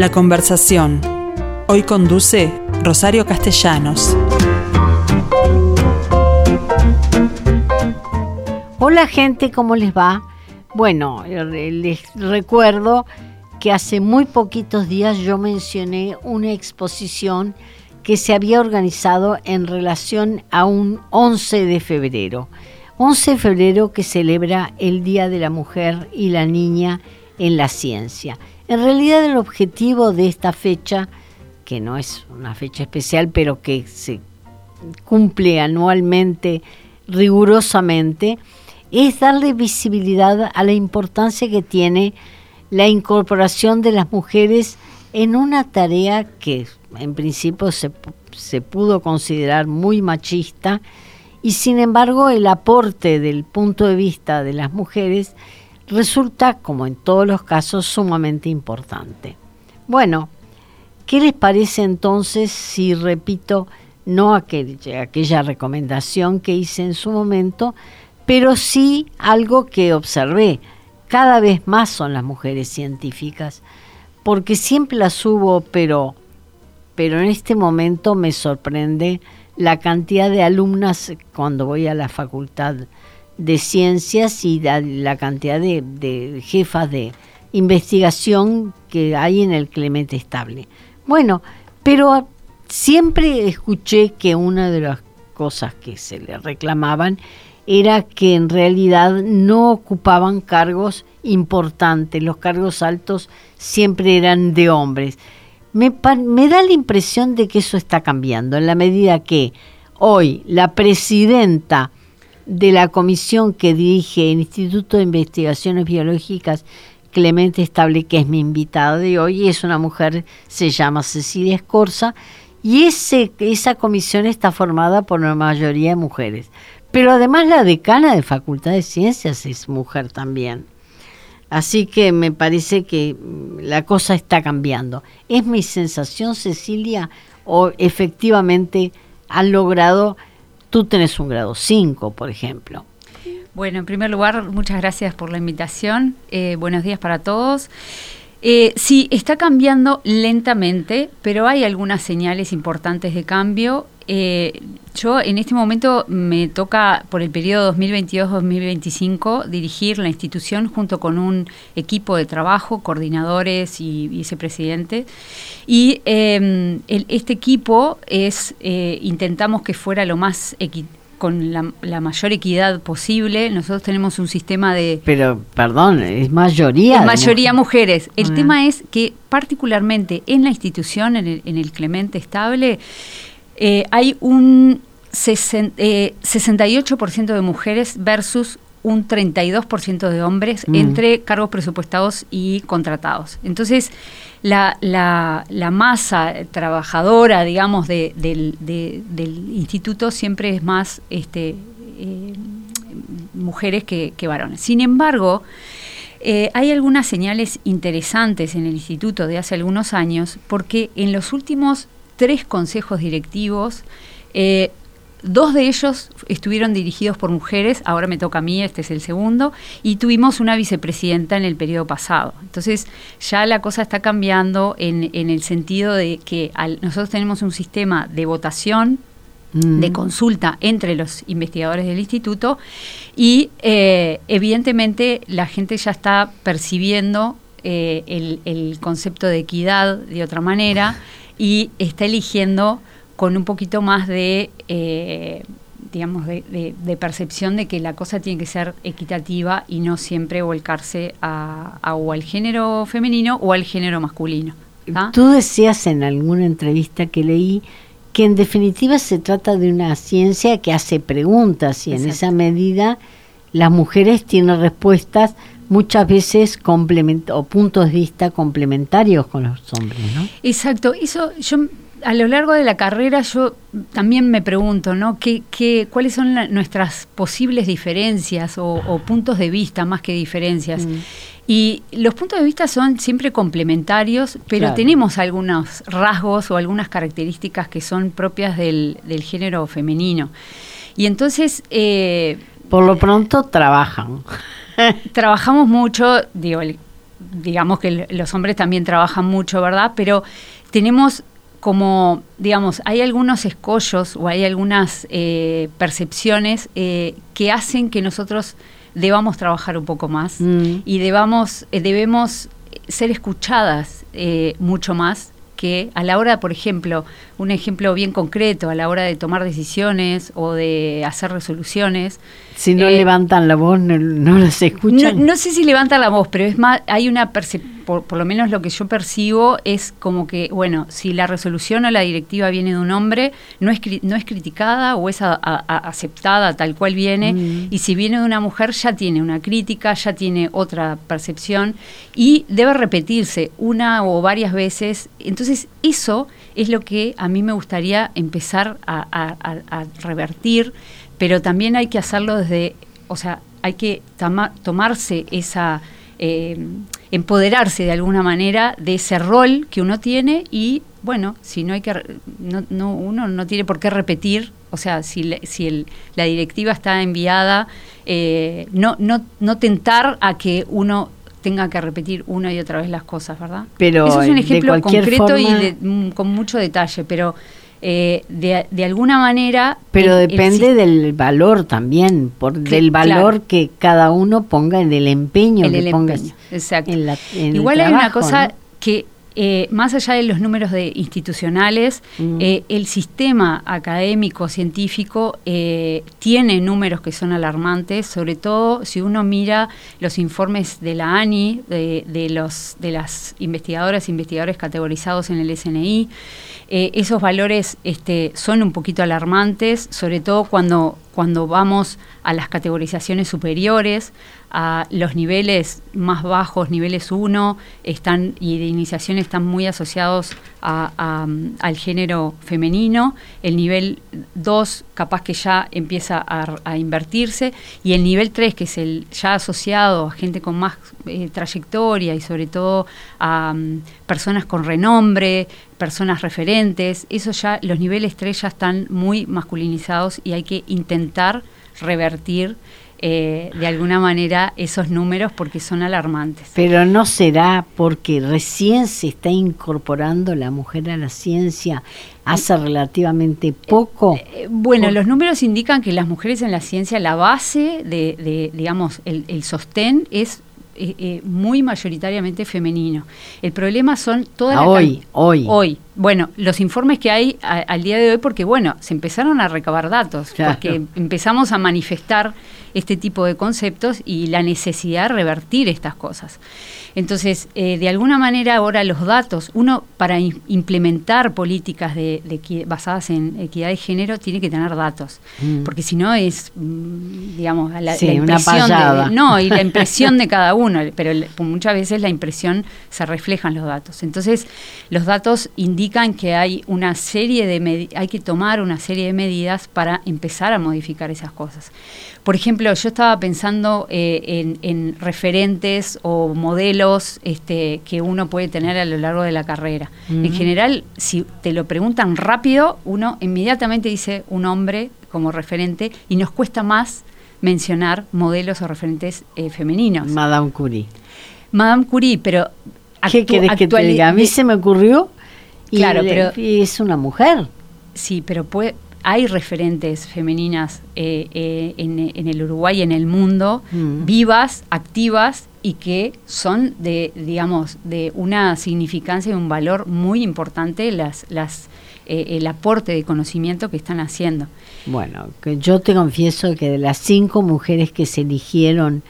La conversación. Hoy conduce Rosario Castellanos. Hola gente, ¿cómo les va? Bueno, les recuerdo que hace muy poquitos días yo mencioné una exposición que se había organizado en relación a un 11 de febrero. 11 de febrero que celebra el Día de la Mujer y la Niña en la Ciencia. En realidad el objetivo de esta fecha, que no es una fecha especial, pero que se cumple anualmente rigurosamente, es darle visibilidad a la importancia que tiene la incorporación de las mujeres en una tarea que en principio se, pudo considerar muy machista y sin embargo el aporte del punto de vista de las mujeres resulta, como en todos los casos, sumamente importante. Bueno, ¿qué les parece entonces si repito no aquella, recomendación que hice en su momento, pero sí algo que observé? Cada vez más son las mujeres científicas, porque siempre las hubo, pero, pero en este momento me sorprende la cantidad de alumnas cuando voy a la facultad de ciencias y la, cantidad de, jefas de investigación que hay en el Clemente Estable. Bueno, pero siempre escuché que una de las cosas que se le reclamaban era que en realidad no ocupaban cargos importantes, los cargos altos siempre eran de hombres. Me, me, da la impresión de que eso está cambiando, en la medida que hoy la presidenta de la comisión que dirige el Instituto de Investigaciones Biológicas, Clemente Estable, que es mi invitada de hoy, es una mujer, se llama Cecilia Escorza, y ese, esa comisión está formada por una mayoría de mujeres. Pero además la decana de Facultad de Ciencias es mujer también. Así que me parece que mm, la cosa está cambiando. ¿Es mi sensación, Cecilia, o efectivamente han logrado, tú tenés un grado 5, por ejemplo? Bueno, en primer lugar, muchas gracias por la invitación. Eh, buenos días para todos. Eh, sí, está cambiando lentamente, pero hay algunas señales importantes de cambio. Eh, yo en este momento me toca por el periodo 2022-2025 dirigir la institución junto con un equipo de trabajo, coordinadores y vicepresidentes. Y em, este equipo es, eh, intentamos que fuera lo más equitativo con la, mayor equidad posible. Nosotros tenemos un sistema de... Pero, perdón, es mayoría. Es mayoría mujeres. El ah. tema es que particularmente en la institución, en el, Clemente Estable, eh, hay un 68% eh, de mujeres versus un 32% de hombres mm. entre cargos presupuestados y contratados. Entonces, la, la, la masa trabajadora, digamos, de, del, instituto siempre es más este, eh, mujeres que, varones. Sin embargo, eh, hay algunas señales interesantes en el instituto de hace algunos años, porque en los últimos tres consejos directivos eh, Dos de ellos estuvieron dirigidos por mujeres, ahora me toca a mí, este es el segundo, y tuvimos una vicepresidenta en el periodo pasado. Entonces ya la cosa está cambiando en, el sentido de que nosotros tenemos un sistema de votación de mm. consulta entre los investigadores del instituto y eh, evidentemente la gente ya está percibiendo eh, el, concepto de equidad de otra manera y está eligiendo con un poquito más de, eh, digamos, de, percepción de que la cosa tiene que ser equitativa y no siempre volcarse a, o al género femenino o al género masculino. Tú decías en alguna entrevista que leí que en definitiva se trata de una ciencia que hace preguntas y en esa medida las mujeres tienen respuestas muchas veces o puntos de vista complementarios con los hombres, ¿no? Exacto, eso yo a lo largo de la carrera yo también me pregunto, ¿no? ¿Qué, qué, cuáles son nuestras posibles diferencias o, puntos de vista más que diferencias? Mm. Y los puntos de vista son siempre complementarios, pero tenemos algunos rasgos o algunas características que son propias del, género femenino. Y entonces... Eh, Por lo pronto trabajan. trabajamos mucho, digo, digamos que los hombres también trabajan mucho, ¿verdad? Pero tenemos como, digamos, hay algunos escollos o hay algunas eh, percepciones eh, que hacen que nosotros debamos trabajar un poco más mm. y debamos, eh, debemos ser escuchadas mucho más que a la hora, por ejemplo, un ejemplo bien concreto, a la hora de tomar decisiones o de hacer resoluciones. Si no levantan la voz, no, no las escuchan. No, sé si levantan la voz, pero es más, hay una percepción por, lo menos lo que yo percibo es como que, bueno, si la resolución o la directiva viene de un hombre, no es, no es criticada o es aceptada tal cual viene, mm. y si viene de una mujer ya tiene una crítica, ya tiene otra percepción, y debe repetirse una o varias veces. Entonces, eso es lo que a mí me gustaría empezar a, revertir, pero también hay que hacerlo desde, o sea, hay que tomarse esa... Eh, empoderarse de alguna manera de ese rol que uno tiene y bueno, si no hay que no, uno no tiene por qué repetir, o sea, si, si la directiva está enviada, eh, no, no, no tentar a que uno tenga que repetir una y otra vez las cosas, ¿verdad? Pero Eso es un ejemplo concreto y mm, con mucho detalle, pero eh, de, alguna manera... Pero depende del valor también, por, del valor que cada uno ponga en el empeño que ponga exacto. Igual hay una cosa que eh, más allá de los números de institucionales, mm. eh, el sistema académico científico tiene números que son alarmantes, sobre todo si uno mira los informes de la ANI, de, de los de las investigadoras e investigadores categorizados en el SNI. Eh, esos valores este, son un poquito alarmantes, sobre todo cuando, cuando vamos a las categorizaciones superiores, a los niveles más bajos, niveles 1, están, y de iniciación están muy asociados al género femenino, el nivel 2 capaz que ya empieza a, invertirse, y el nivel 3, que es el ya asociado a gente con más eh, trayectoria y sobre todo a mm, personas con renombre, personas referentes, eso ya, los niveles 3 ya están muy masculinizados y hay que intentar revertir eh, de alguna manera esos números porque son alarmantes. Pero no será porque recién se está incorporando la mujer a la ciencia hace relativamente poco. Eh, eh, bueno, los números indican que las mujeres en la ciencia, la base de, digamos, el, el sostén es eh, eh, muy mayoritariamente femenino. El problema son todas las... Hoy, hoy. Hoy. Bueno, los informes que hay al día de hoy, porque bueno, se empezaron a recabar datos, porque empezamos a manifestar este tipo de conceptos y la necesidad de revertir estas cosas. Entonces, eh, de alguna manera ahora los datos, uno para implementar políticas de, basadas en equidad de género tiene que tener datos, mm. porque si no es, mm, digamos, la, impresión de, no y la impresión de cada uno, pero muchas veces la impresión se refleja en los datos. Entonces, los datos indican que hay una serie de hay que tomar una serie de medidas para empezar a modificar esas cosas. Por ejemplo, yo estaba pensando eh, en, referentes o modelos este, que uno puede tener a lo largo de la carrera. En general, si te lo preguntan rápido, uno inmediatamente dice un hombre como referente y nos cuesta más mencionar modelos o referentes eh, femeninos. Madame Curie. Madame Curie, pero... ¿Qué querés que te diga? A mí se me ocurrió claro, pero, y es una mujer. Sí, pero puede, hay referentes femeninas eh, eh, en, el Uruguay y en el mundo, mm. vivas, activas y que son de, digamos, de una significancia y un valor muy importante las, las, eh, el aporte de conocimiento que están haciendo. Bueno, que yo te confieso que de las cinco mujeres que se eligieron,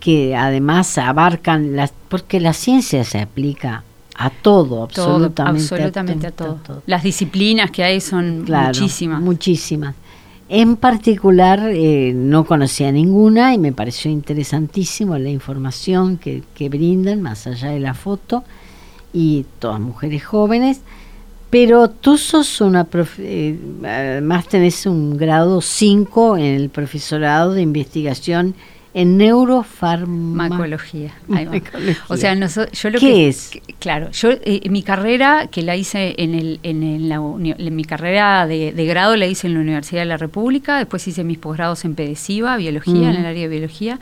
que además abarcan las, porque la ciencia se aplica a todo, absolutamente, a, todo. Las disciplinas que hay son muchísimas. Muchísimas. En particular, eh, no conocía ninguna y me pareció interesantísimo la información que, brindan, más allá de la foto, y todas mujeres jóvenes. Pero tú sos una, eh, además tenés un grado 5 en el profesorado de investigación en neurofarmacología. O sea, yo lo ¿Qué que, es? claro, yo eh, mi carrera que la hice en, el, en, la, mi carrera de, grado la hice en la Universidad de la República, después hice mis posgrados en pedesiva, biología, en el área de biología,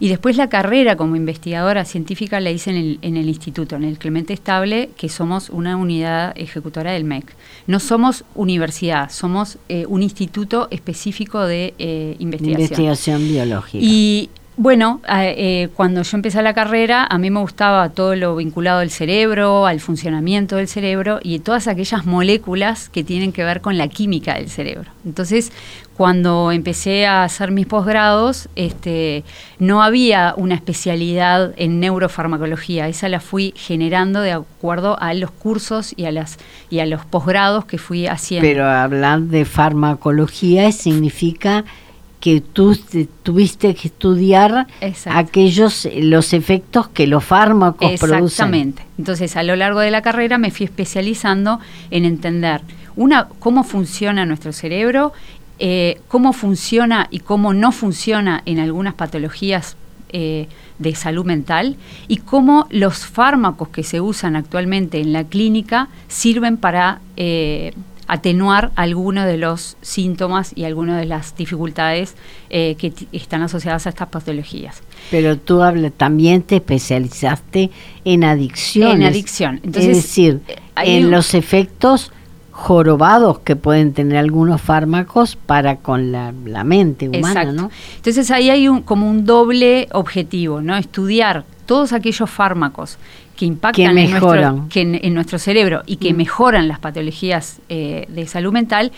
y después la carrera como investigadora científica la hice en el, en el instituto, en el Clemente Estable, que somos una unidad ejecutora del MEC. No somos universidad, somos eh, un instituto específico de eh, investigación. Investigación biológica. Y bueno, eh, cuando yo empecé la carrera, a mí me gustaba todo lo vinculado al cerebro, al funcionamiento del cerebro y todas aquellas moléculas que tienen que ver con la química del cerebro. Entonces, cuando empecé a hacer mis posgrados, este, no había una especialidad en neurofarmacología, esa la fui generando de acuerdo a los cursos y a, las, y a los posgrados que fui haciendo. Pero hablar de farmacología significa que tú tuviste que estudiar aquellos los efectos que los fármacos producen. Exactamente. Entonces, a lo largo de la carrera me fui especializando en entender una cómo funciona nuestro cerebro, eh, cómo funciona y cómo no funciona en algunas patologías eh, de salud mental y cómo los fármacos que se usan actualmente en la clínica sirven para eh, atenuar algunos de los síntomas y algunas de las dificultades eh, que están asociadas a estas patologías. Pero tú hablas, también te especializaste en adicción. En adicción. Entonces, es decir, eh, en los efectos jorobados que pueden tener algunos fármacos para con la, mente humana, ¿no? Entonces ahí hay un, como un doble objetivo, ¿no? Estudiar todos aquellos fármacos que impactan en, nuestro, que en, nuestro cerebro y que mm. mejoran las patologías eh, de salud mental,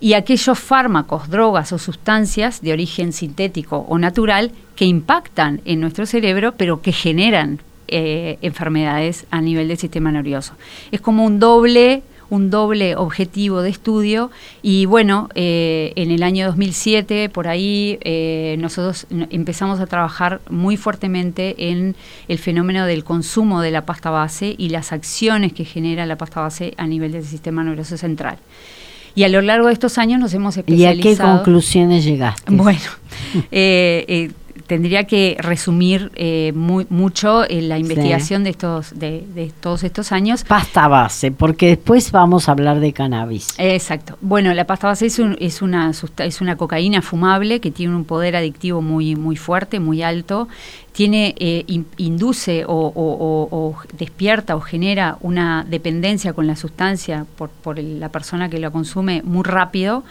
y aquellos fármacos, drogas o sustancias de origen sintético o natural que impactan en nuestro cerebro, pero que generan eh, enfermedades a nivel del sistema nervioso. Es como un doble un doble objetivo de estudio y bueno, eh, en el año 2007 por ahí eh, nosotros empezamos a trabajar muy fuertemente en el fenómeno del consumo de la pasta base y las acciones que genera la pasta base a nivel del sistema nervioso central. Y a lo largo de estos años nos hemos especializado. ¿Y a qué conclusiones llegaste? Bueno, eh, tendría que resumir eh, muy, mucho en la investigación de estos de, todos estos años. Pasta base, porque después vamos a hablar de cannabis. Exacto. Bueno, la pasta base es, es, una, es una cocaína fumable que tiene un poder adictivo muy, muy fuerte, muy alto. Tiene, eh, induce o, despierta o genera una dependencia con la sustancia por, por la persona que la consume muy rápido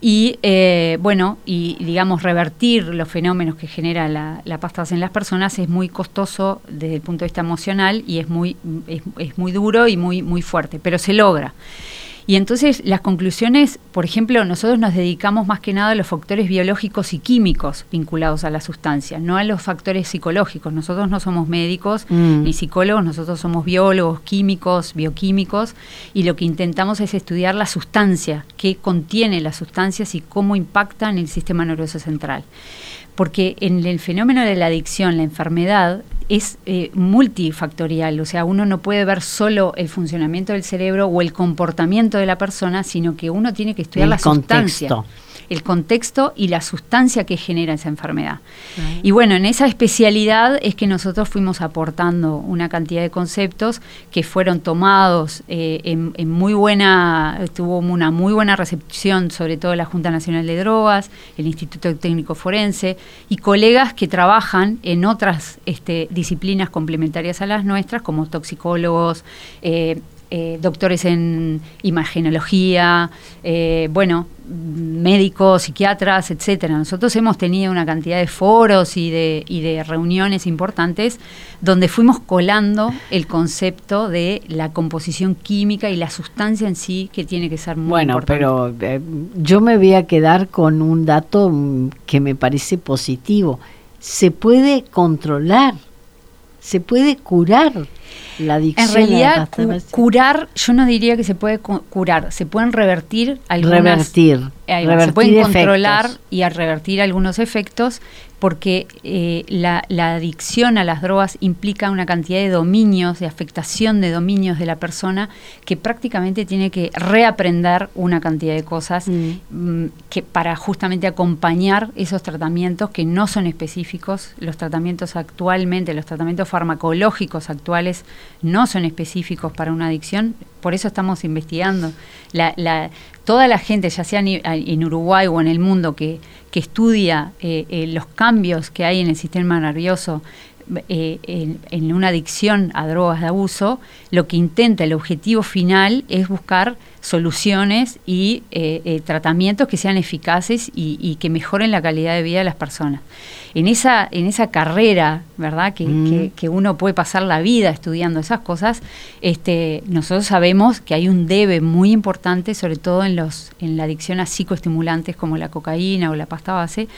y eh, bueno, y digamos revertir los fenómenos que genera la, la pasta en las personas es muy costoso desde el punto de vista emocional y es muy, es, es muy duro y muy, muy fuerte, pero se logra. Y entonces las conclusiones, por ejemplo, nosotros nos dedicamos más que nada a los factores biológicos y químicos vinculados a la sustancia, no a los factores psicológicos. Nosotros no somos médicos mm. ni psicólogos, nosotros somos biólogos, químicos, bioquímicos, y lo que intentamos es estudiar la sustancia, qué contiene las sustancias y cómo impactan en el sistema nervioso central porque en el fenómeno de la adicción, la enfermedad, es eh, multifactorial, o sea, uno no puede ver solo el funcionamiento del cerebro o el comportamiento de la persona, sino que uno tiene que estudiar la sustancia el contexto y la sustancia que genera esa enfermedad. Y bueno, en esa especialidad es que nosotros fuimos aportando una cantidad de conceptos que fueron tomados eh, en, muy buena, tuvo una muy buena recepción, sobre todo la Junta Nacional de Drogas, el Instituto Técnico Forense y colegas que trabajan en otras este, disciplinas complementarias a las nuestras, como toxicólogos, eh, eh, doctores en imagenología, eh, bueno, médicos, psiquiatras, etcétera. Nosotros hemos tenido una cantidad de foros y de, y de reuniones importantes donde fuimos colando el concepto de la composición química y la sustancia en sí que tiene que ser muy bueno, importante. Bueno, pero eh, yo me voy a quedar con un dato mm, que me parece positivo. Se puede controlar, se puede curar la adicción. En realidad, curar, yo no diría que se puede curar, se pueden revertir algunas, revertir. se pueden controlar y a revertir algunos efectos porque eh, la, adicción a las drogas implica una cantidad de dominios, de afectación de dominios de la persona que prácticamente tiene que reaprender una cantidad de cosas mm. Mm, que para justamente acompañar esos tratamientos que no son específicos. Los tratamientos actualmente, los tratamientos farmacológicos actuales no son específicos para una adicción, por eso estamos investigando. La, toda la gente, ya sea en Uruguay o en el mundo, que, que estudia eh, eh, los cambios que hay en el sistema nervioso eh, en, una adicción a drogas de abuso, lo que intenta, el objetivo final es buscar soluciones y tratamientos que sean eficaces y, que mejoren la calidad de vida de las personas. En esa, en esa carrera, ¿verdad? Que, mm. que, uno puede pasar la vida estudiando esas cosas, este, nosotros sabemos que hay un debe muy importante, sobre todo en, los, en la adicción a psicoestimulantes como la cocaína o la pasta base,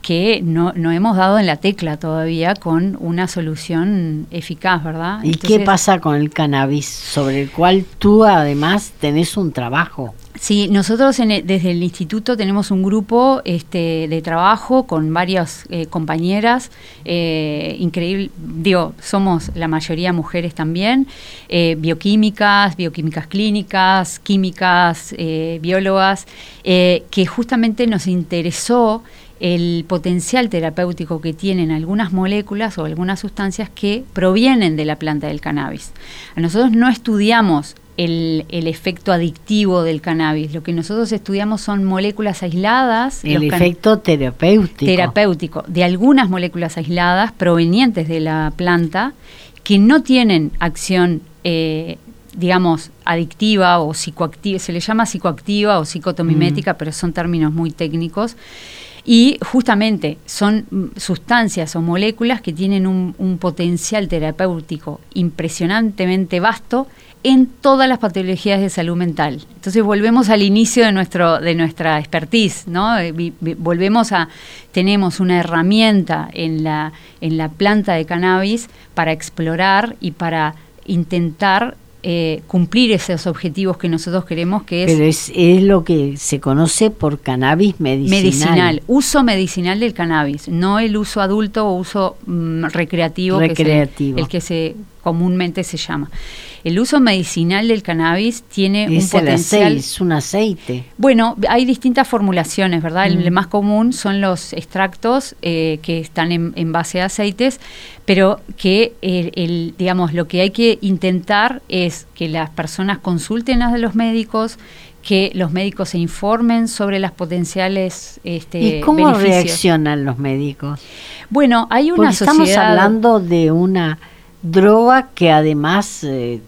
que no, no hemos dado en la tecla todavía con una solución eficaz, ¿verdad? ¿Y qué pasa con el cannabis, sobre el cual tú además tenés un trabajo? Sí, nosotros desde el instituto tenemos un grupo este, de trabajo con varias eh, compañeras, eh, increíble, digo, somos la mayoría mujeres también, eh, bioquímicas, bioquímicas clínicas, químicas, biólogas, que justamente nos interesó el potencial terapéutico que tienen algunas moléculas o algunas sustancias que provienen de la planta del cannabis. nosotros no estudiamos el, efecto adictivo del cannabis. Lo que nosotros estudiamos son moléculas aisladas. El efecto terapéutico. Terapéutico, de algunas moléculas aisladas provenientes de la planta que no tienen acción, eh, digamos, adictiva o psicoactiva, se le llama psicoactiva o psicotomimética, mm. pero son términos muy técnicos. Y justamente son sustancias o moléculas que tienen un potencial terapéutico impresionantemente vasto en todas las patologías de salud mental. Entonces volvemos al inicio de nuestro de nuestra expertise, ¿no? Eh, volvemos a tenemos una herramienta en la en la planta de cannabis para explorar y para intentar eh, cumplir esos objetivos que nosotros queremos, que es... Pero es, es, lo que se conoce por cannabis medicinal. Medicinal, uso medicinal del cannabis, no el uso adulto o uso mm, recreativo, recreativo. Que es el, que se comúnmente se llama. El uso medicinal del cannabis tiene un potencial. es un aceite. Bueno, hay distintas formulaciones, ¿verdad? El, mm. más común son los extractos eh, que están en, base a aceites, pero que el, digamos lo que hay que intentar es que las personas consulten a los médicos, que los médicos se informen sobre las potenciales este, ¿Y cómo reaccionan los médicos? Bueno, hay una Estamos hablando de una droga que además eh,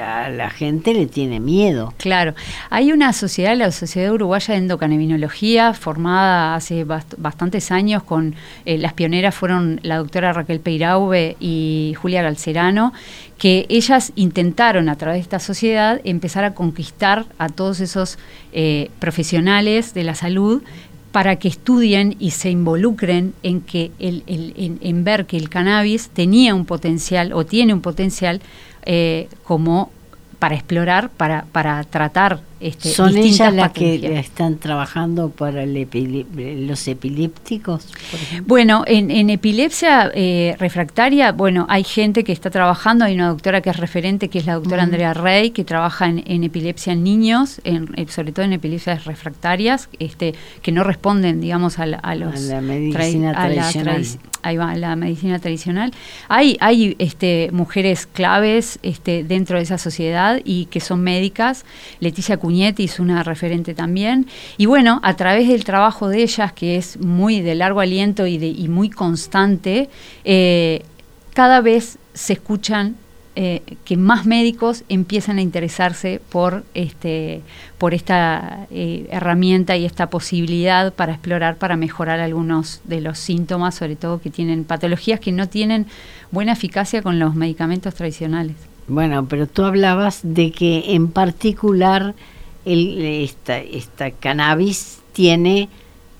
a la gente le tiene miedo. Claro, hay una sociedad, la Sociedad Uruguaya de Endocaneminología, formada hace bastantes años con eh, las pioneras fueron la doctora Raquel Peiraube y Julia Galcerano, que ellas intentaron a través de esta sociedad empezar a conquistar a todos esos eh, profesionales de la salud para que estudien y se involucren en que el, en, ver que el cannabis tenía un potencial o tiene un potencial eh, como para explorar, para, para tratar este, ¿Son ellas las que están trabajando para los epilépticos? bueno, en, epilepsia eh, refractaria, bueno, hay gente que está trabajando, hay una doctora que es referente, que es la doctora Andrea Rey, que trabaja en, epilepsia en niños, en, eh, sobre todo en epilepsias refractarias, este, que no responden, digamos, a, los... la medicina tradicional. ahí va, la medicina tradicional. Hay, hay este, mujeres claves este, dentro de esa sociedad y que son médicas. Leticia Es una referente también. Y bueno, a través del trabajo de ellas, que es muy de largo aliento y, de, muy constante, eh, cada vez se escuchan eh, que más médicos empiezan a interesarse por este por esta eh, herramienta y esta posibilidad para explorar para mejorar algunos de los síntomas sobre todo que tienen patologías que no tienen buena eficacia con los medicamentos tradicionales bueno pero tú hablabas de que en particular el, esta, esta cannabis tiene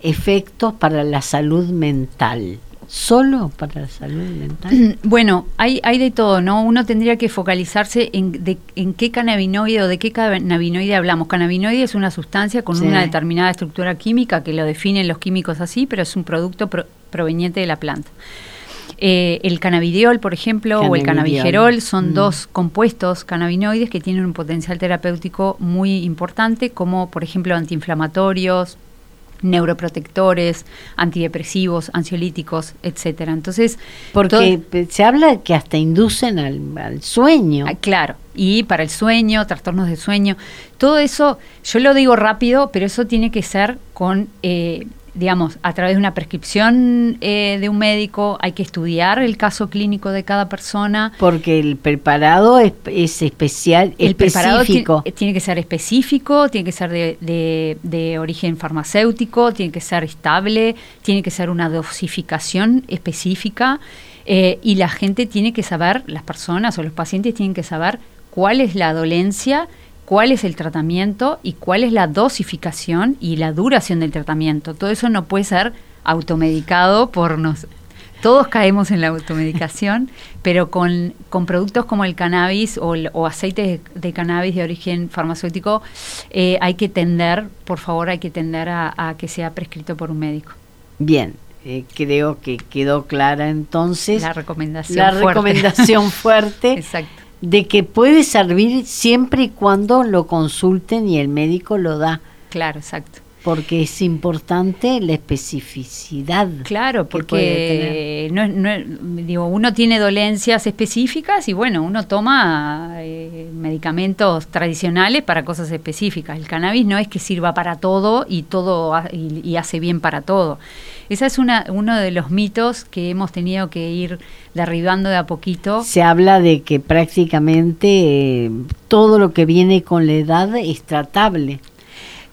efectos para la salud mental. solo para la salud mental? Bueno, hay, hay de todo, ¿no? Uno tendría que focalizarse en, de, en qué cannabinoide o de qué cannabinoide hablamos. Cannabinoide es una sustancia con Sí. una determinada estructura química que lo definen los químicos así, pero es un producto pro- proveniente de la planta. Eh, el cannabidiol, por ejemplo, o el cannabigerol son Mm. dos compuestos cannabinoides que tienen un potencial terapéutico muy importante, como por ejemplo antiinflamatorios, neuroprotectores, antidepresivos, ansiolíticos, etcétera. Entonces, Porque todo- se habla que hasta inducen al, al sueño. Ah, Claro, y para el sueño, trastornos de sueño, todo eso, yo lo digo rápido, pero eso tiene que ser con, eh, digamos, a través de una prescripción eh, de un médico, hay que estudiar el caso clínico de cada persona. Porque el preparado es, es especial, El específico. tiene, que ser específico, tiene que ser de, de- de origen farmacéutico, tiene que ser estable, tiene que ser una dosificación específica eh, y la gente tiene que saber, las personas o los pacientes tienen que saber cuál es la dolencia, cuál es el tratamiento y cuál es la dosificación y la duración del tratamiento. Todo eso no puede ser automedicado por nos, todos caemos en la automedicación, pero con, con productos como el cannabis o, el- o aceites de, de cannabis de origen farmacéutico, eh, hay que tender, por favor, hay que tender a, a que sea prescrito por un médico. Bien, eh, creo que quedó clara entonces La recomendación. la fuerte. recomendación fuerte Exacto. De que puede servir siempre y cuando lo consulten y el médico lo da, Claro, exacto. porque es importante la especificidad. Claro, porque no, no digo, uno tiene dolencias específicas y bueno, uno toma eh, medicamentos tradicionales para cosas específicas. El cannabis no es que sirva para todo y todo y hace bien para todo. Esa es una, uno de los mitos que hemos tenido que ir derribando de a poquito. Se habla de que prácticamente eh, todo lo que viene con la edad es tratable.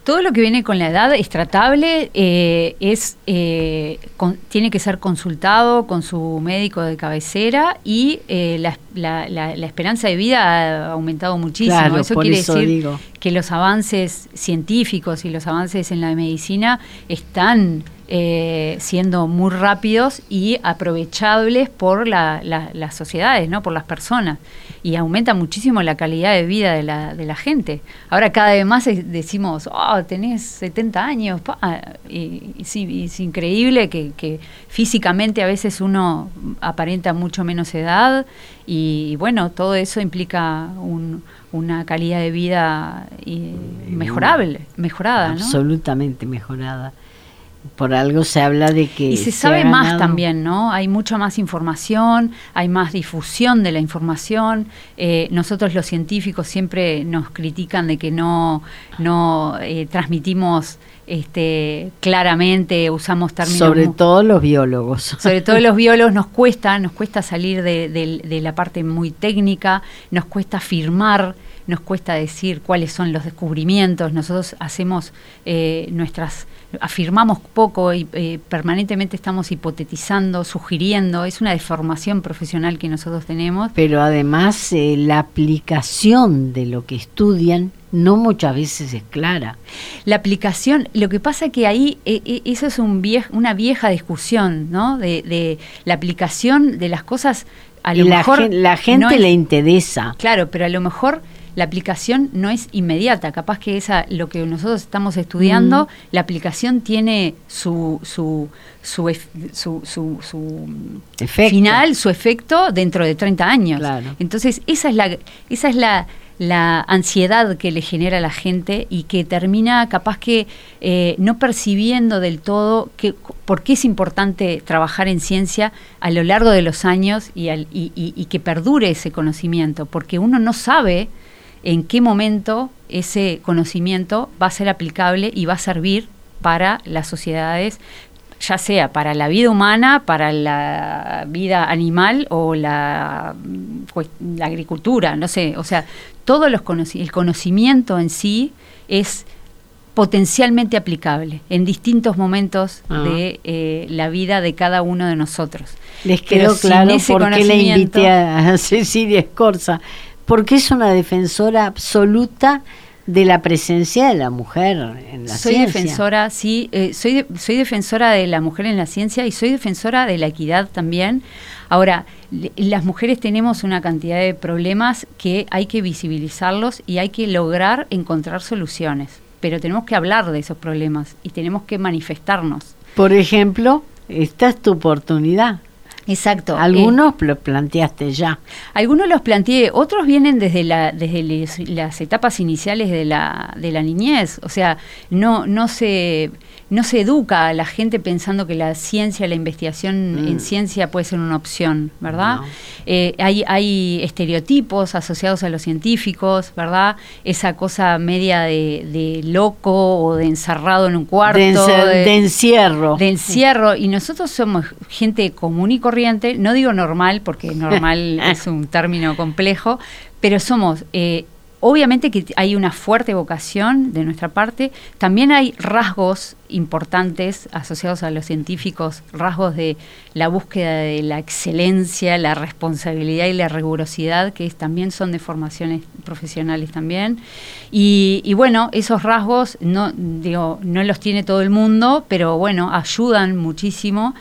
Todo lo que viene con la edad es tratable, eh, es, eh, con- tiene que ser consultado con su médico de cabecera y eh, la, la- la- la esperanza de vida ha aumentado muchísimo. Claro, eso quiere eso decir digo. que los avances científicos y los avances en la medicina están eh, siendo muy rápidos y aprovechables por la- la- las sociedades, ¿no? por las personas. Y aumenta muchísimo la calidad de vida de la, de la gente. Ahora cada vez más decimos, oh, tenés 70 años. pa", Y, y sí, y es increíble que, que físicamente a veces uno aparenta mucho menos edad y bueno, todo eso implica un- una calidad de vida eh, mejorable, mejorada, ¿no? Absolutamente mejorada. Por algo se habla de que... Y se sabe más ganado- también, ¿no? Hay mucha más información, hay más difusión de la información. Eh, nosotros los científicos siempre nos critican de que no, no eh, transmitimos este, claramente, usamos términos... Sobre todo los biólogos. sobre todo los biólogos nos cuesta, nos cuesta salir de, de- de la parte muy técnica, nos cuesta afirmar, nos cuesta decir cuáles son los descubrimientos. Nosotros hacemos eh, nuestras, afirmamos poco y eh, permanentemente estamos hipotetizando, sugiriendo. Es una deformación profesional que nosotros tenemos. Pero además eh, la aplicación de lo que estudian no muchas veces es clara. La aplicación, lo que pasa que ahí eh, eh, eso es un viej- una vieja discusión, ¿no? De, de la aplicación de las cosas. A lo la, mejor gen- la gente no es- le interesa. Claro, pero a lo mejor la aplicación no es inmediata. Capaz que esa, lo que nosotros estamos estudiando, Mm. la aplicación tiene su su su, su, su- su Efecto. final, su efecto dentro de 30 años. Claro. Entonces, esa es la esa es la la ansiedad que le genera a la gente y que termina capaz que eh, no percibiendo del todo que, por qué es importante trabajar en ciencia a lo largo de los años y, al- y- y- y que perdure ese conocimiento, porque uno no sabe en qué momento ese conocimiento va a ser aplicable y va a servir para las sociedades, ya sea para la vida humana, para la vida animal o la, mm, la agricultura, no sé, o sea, todos los conoci- el conocimiento en sí es potencialmente aplicable en distintos momentos Ah. de eh, la vida de cada uno de nosotros. Les quedó claro por qué le invité a Cecilia Escorza, porque es una defensora absoluta de la presencia de la mujer en la soy ciencia. defensora, sí, eh, soy, soy defensora de la mujer en la ciencia y soy defensora de la equidad también. Ahora, las mujeres tenemos una cantidad de problemas que hay que visibilizarlos y hay que lograr encontrar soluciones, pero tenemos que hablar de esos problemas y tenemos que manifestarnos. Por ejemplo, esta es tu oportunidad. Exacto. Algunos lo planteaste ya. Algunos los planteé, otros vienen desde, la, desde las etapas iniciales de la, de la niñez. O sea, no, no se no se educa a la gente pensando que la ciencia, la investigación en mm. ciencia puede ser una opción, ¿verdad? Eh, hay, hay estereotipos asociados a los científicos, ¿verdad? Esa cosa media de, loco o de encerrado en un cuarto. De, encierro. De encierro. Y nosotros somos gente común y corriente, no digo normal, porque normal es un término complejo, pero somos... Eh, Obviamente que hay una fuerte vocación de nuestra parte, también hay rasgos importantes asociados a los científicos, rasgos de la búsqueda de la excelencia, la responsabilidad y la rigurosidad, que también son de formaciones profesionales también. Y, y, bueno, esos rasgos no, digo, no los tiene todo el mundo, pero bueno, ayudan muchísimo.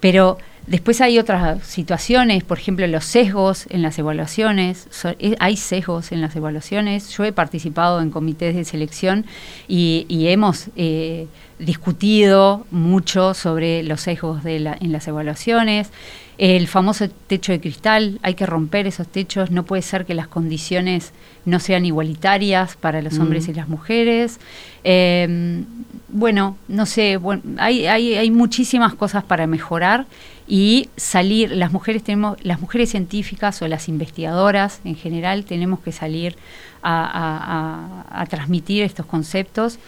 Pero Después hay otras situaciones, por ejemplo, los sesgos en las evaluaciones. Eh, hay sesgos en las evaluaciones. Yo he participado en comités de selección y, hemos eh, discutido mucho sobre los sesgos de en las evaluaciones. El famoso techo de cristal, hay que romper esos techos. No puede ser que las condiciones no sean igualitarias para los hombres y las mujeres. Em, bueno, no sé, bueno, hay, hay, hay muchísimas cosas para mejorar y salir, las mujeres tenemos, las mujeres científicas o las investigadoras en general tenemos que salir a, transmitir estos conceptos.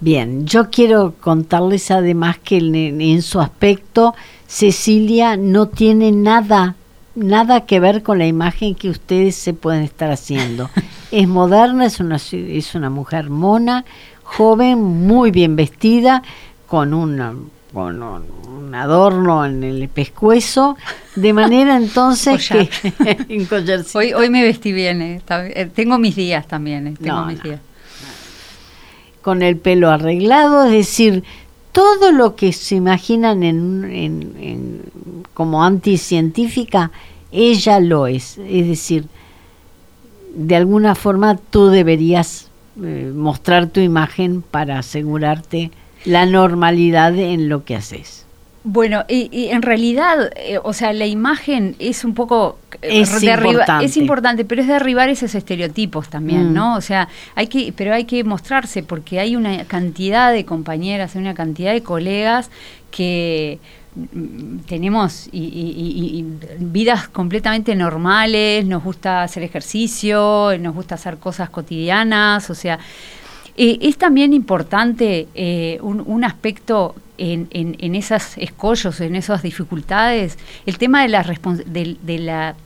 Bien, yo quiero contarles además que en, su aspecto Cecilia no tiene nada, nada que ver con la imagen que ustedes se pueden estar haciendo. es moderna, es una, es una mujer mona, joven, muy bien vestida, con una con un adorno en el pescuezo, de manera entonces que... hoy, hoy me vestí bien, eh, eh, tengo mis días también, eh, tengo mis días. Con el pelo arreglado, es decir, todo lo que se imaginan en, en, como anticientífica, ella lo es. Es decir, de alguna forma tú deberías mostrar tu imagen para asegurarte la normalidad en lo que haces. Bueno, y, en realidad, eh, o sea, la imagen es un poco eh, es importante. es importante, pero es derribar esos estereotipos también, mm. ¿no? O sea, hay que, pero hay que mostrarse porque hay una cantidad de compañeras, hay una cantidad de colegas que mm, tenemos y, vidas completamente normales, nos gusta hacer ejercicio, nos gusta hacer cosas cotidianas, o sea, eh, es también importante eh, un, aspecto en, en, esos escollos, en esas dificultades, el tema de la, de, la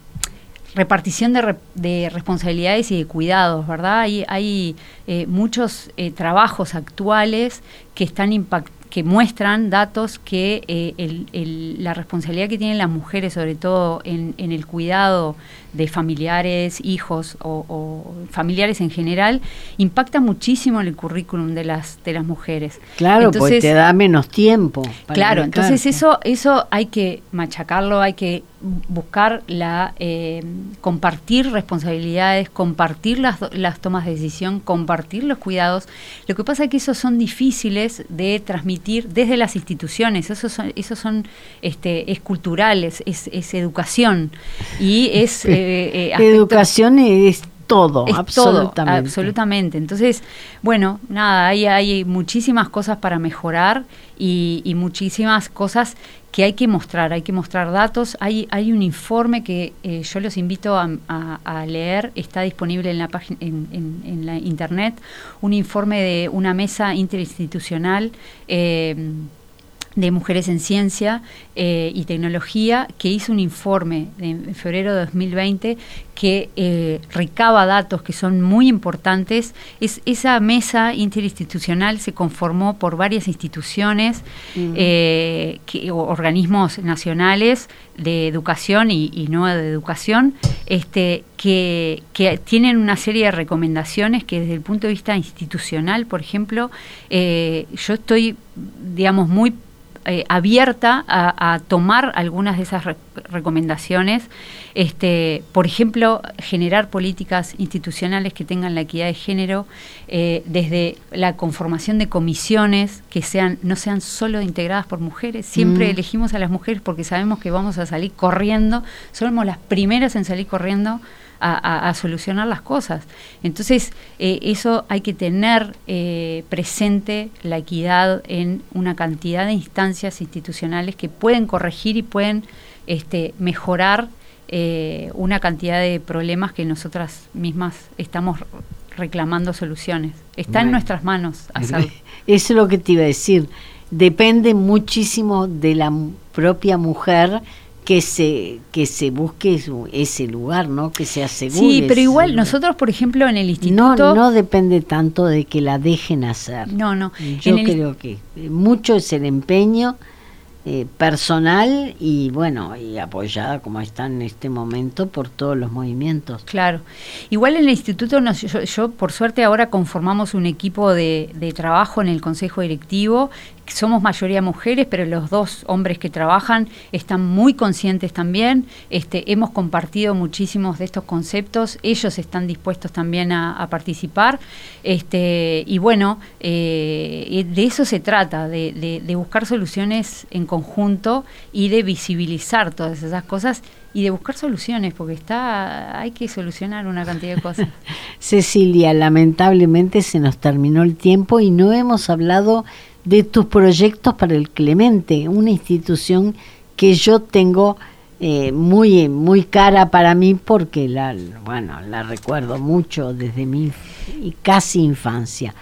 repartición de, responsabilidades y de cuidados, ¿verdad? Hay, hay eh, muchos trabajos actuales que están impactando que muestran datos que eh, la responsabilidad que tienen las mujeres, sobre todo en, el cuidado de familiares, hijos o, familiares en general, impacta muchísimo en el currículum de las de las mujeres. Claro, porque te da menos tiempo. claro, entonces eso eso hay que machacarlo, hay que buscar la eh, compartir responsabilidades, compartir las, las tomas de decisión, compartir los cuidados. Lo que pasa es que esos son difíciles de transmitir desde las instituciones, esos son, esos son este, es culturales, es, es educación y es... Eh, eh, educación es todo, absolutamente. absolutamente. Entonces, bueno, nada, hay, hay muchísimas cosas para mejorar y, y, muchísimas cosas que hay que mostrar, hay que mostrar datos. Hay, hay un informe que eh, yo los invito a, leer, está disponible en la, página, en, la internet, un informe de una mesa interinstitucional. Eh, de Mujeres en Ciencia eh, y Tecnología, que hizo un informe en febrero de 2020 que eh, recaba datos que son muy importantes. Es, esa mesa interinstitucional se conformó por varias instituciones, eh, que, organismos nacionales de educación y, no de educación, este, que, que, tienen una serie de recomendaciones que desde el punto de vista institucional, por ejemplo, yo estoy, digamos, muy eh, abierta a, tomar algunas de esas recomendaciones. Este, por ejemplo, generar políticas institucionales que tengan la equidad de género, eh, desde la conformación de comisiones que sean, no sean solo integradas por mujeres. Siempre mm. elegimos a las mujeres porque sabemos que vamos a salir corriendo, somos las primeras en salir corriendo a, solucionar las cosas. Entonces, eh, eso hay que tener eh, presente la equidad en una cantidad de instancias institucionales que pueden corregir y pueden este, mejorar eh, una cantidad de problemas que nosotras mismas estamos reclamando soluciones. Está en nuestras manos hacerlo. Eso es lo que te iba a decir. Depende muchísimo de la propia mujer que se que se busque ese lugar, ¿no? Que se asegure. Sí, pero igual nosotros, por ejemplo, en el instituto no no depende tanto de que la dejen hacer. No, no. Yo creo que mucho es el empeño eh, personal y bueno, y apoyada como está en este momento por todos los movimientos. Claro. Igual en el instituto, yo, por suerte ahora conformamos un equipo de, de trabajo en el consejo directivo somos mayoría mujeres, pero los dos hombres que trabajan están muy conscientes también. Este, hemos compartido muchísimos de estos conceptos, ellos están dispuestos también a, participar. Este, y bueno, eh, de eso se trata, de, buscar soluciones en conjunto y de visibilizar todas esas cosas y de buscar soluciones, porque está, hay que solucionar una cantidad de cosas. Cecilia, lamentablemente se nos terminó el tiempo y no hemos hablado de tus proyectos para el Clemente, una institución que yo tengo eh, muy muy cara para mí porque la bueno la recuerdo mucho desde mi casi infancia.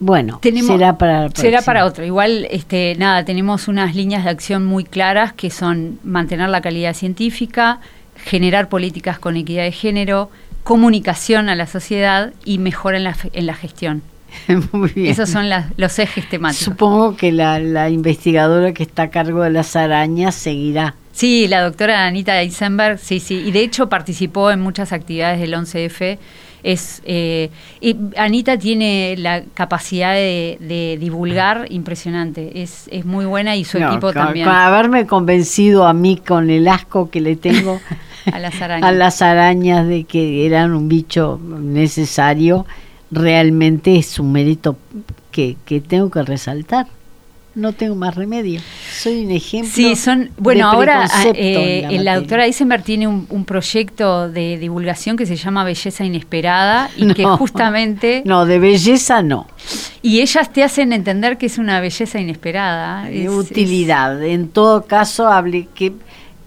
Bueno, será para será para otro. Igual este nada, tenemos unas líneas de acción muy claras que son mantener la calidad científica, generar políticas con equidad de género, comunicación a la sociedad y mejora en la, en la gestión. Muy bien. Esos son los ejes temáticos. Supongo que la, investigadora que está a cargo de las arañas seguirá. Sí, la doctora Anita Eisenberg, sí, sí, y de hecho participó en muchas actividades del 11F. Es, eh, y Anita tiene la capacidad de, divulgar impresionante, es, es, muy buena y su equipo también. Con haberme convencido a mí con el asco que le tengo a, las arañas. a las arañas de que eran un bicho necesario, realmente es un mérito que, tengo que resaltar. No tengo más remedio. Soy un ejemplo. Sí, son. Bueno, ahora ah, eh, la, doctora Eisenberg tiene un, proyecto de divulgación que se llama Belleza Inesperada y que justamente. No, de belleza no. Y ellas te hacen entender que es una belleza inesperada. De utilidad. En todo caso, hable que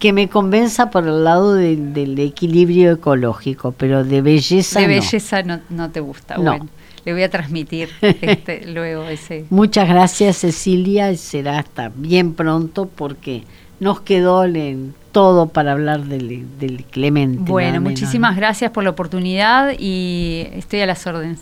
que me convenza por el lado del equilibrio ecológico, pero de belleza de belleza no, no te gusta. Bueno, le voy a transmitir este, luego ese. Muchas gracias Cecilia, será hasta bien pronto porque nos quedó en todo para hablar del, del Clemente. Bueno, muchísimas gracias por la oportunidad y estoy a las órdenes.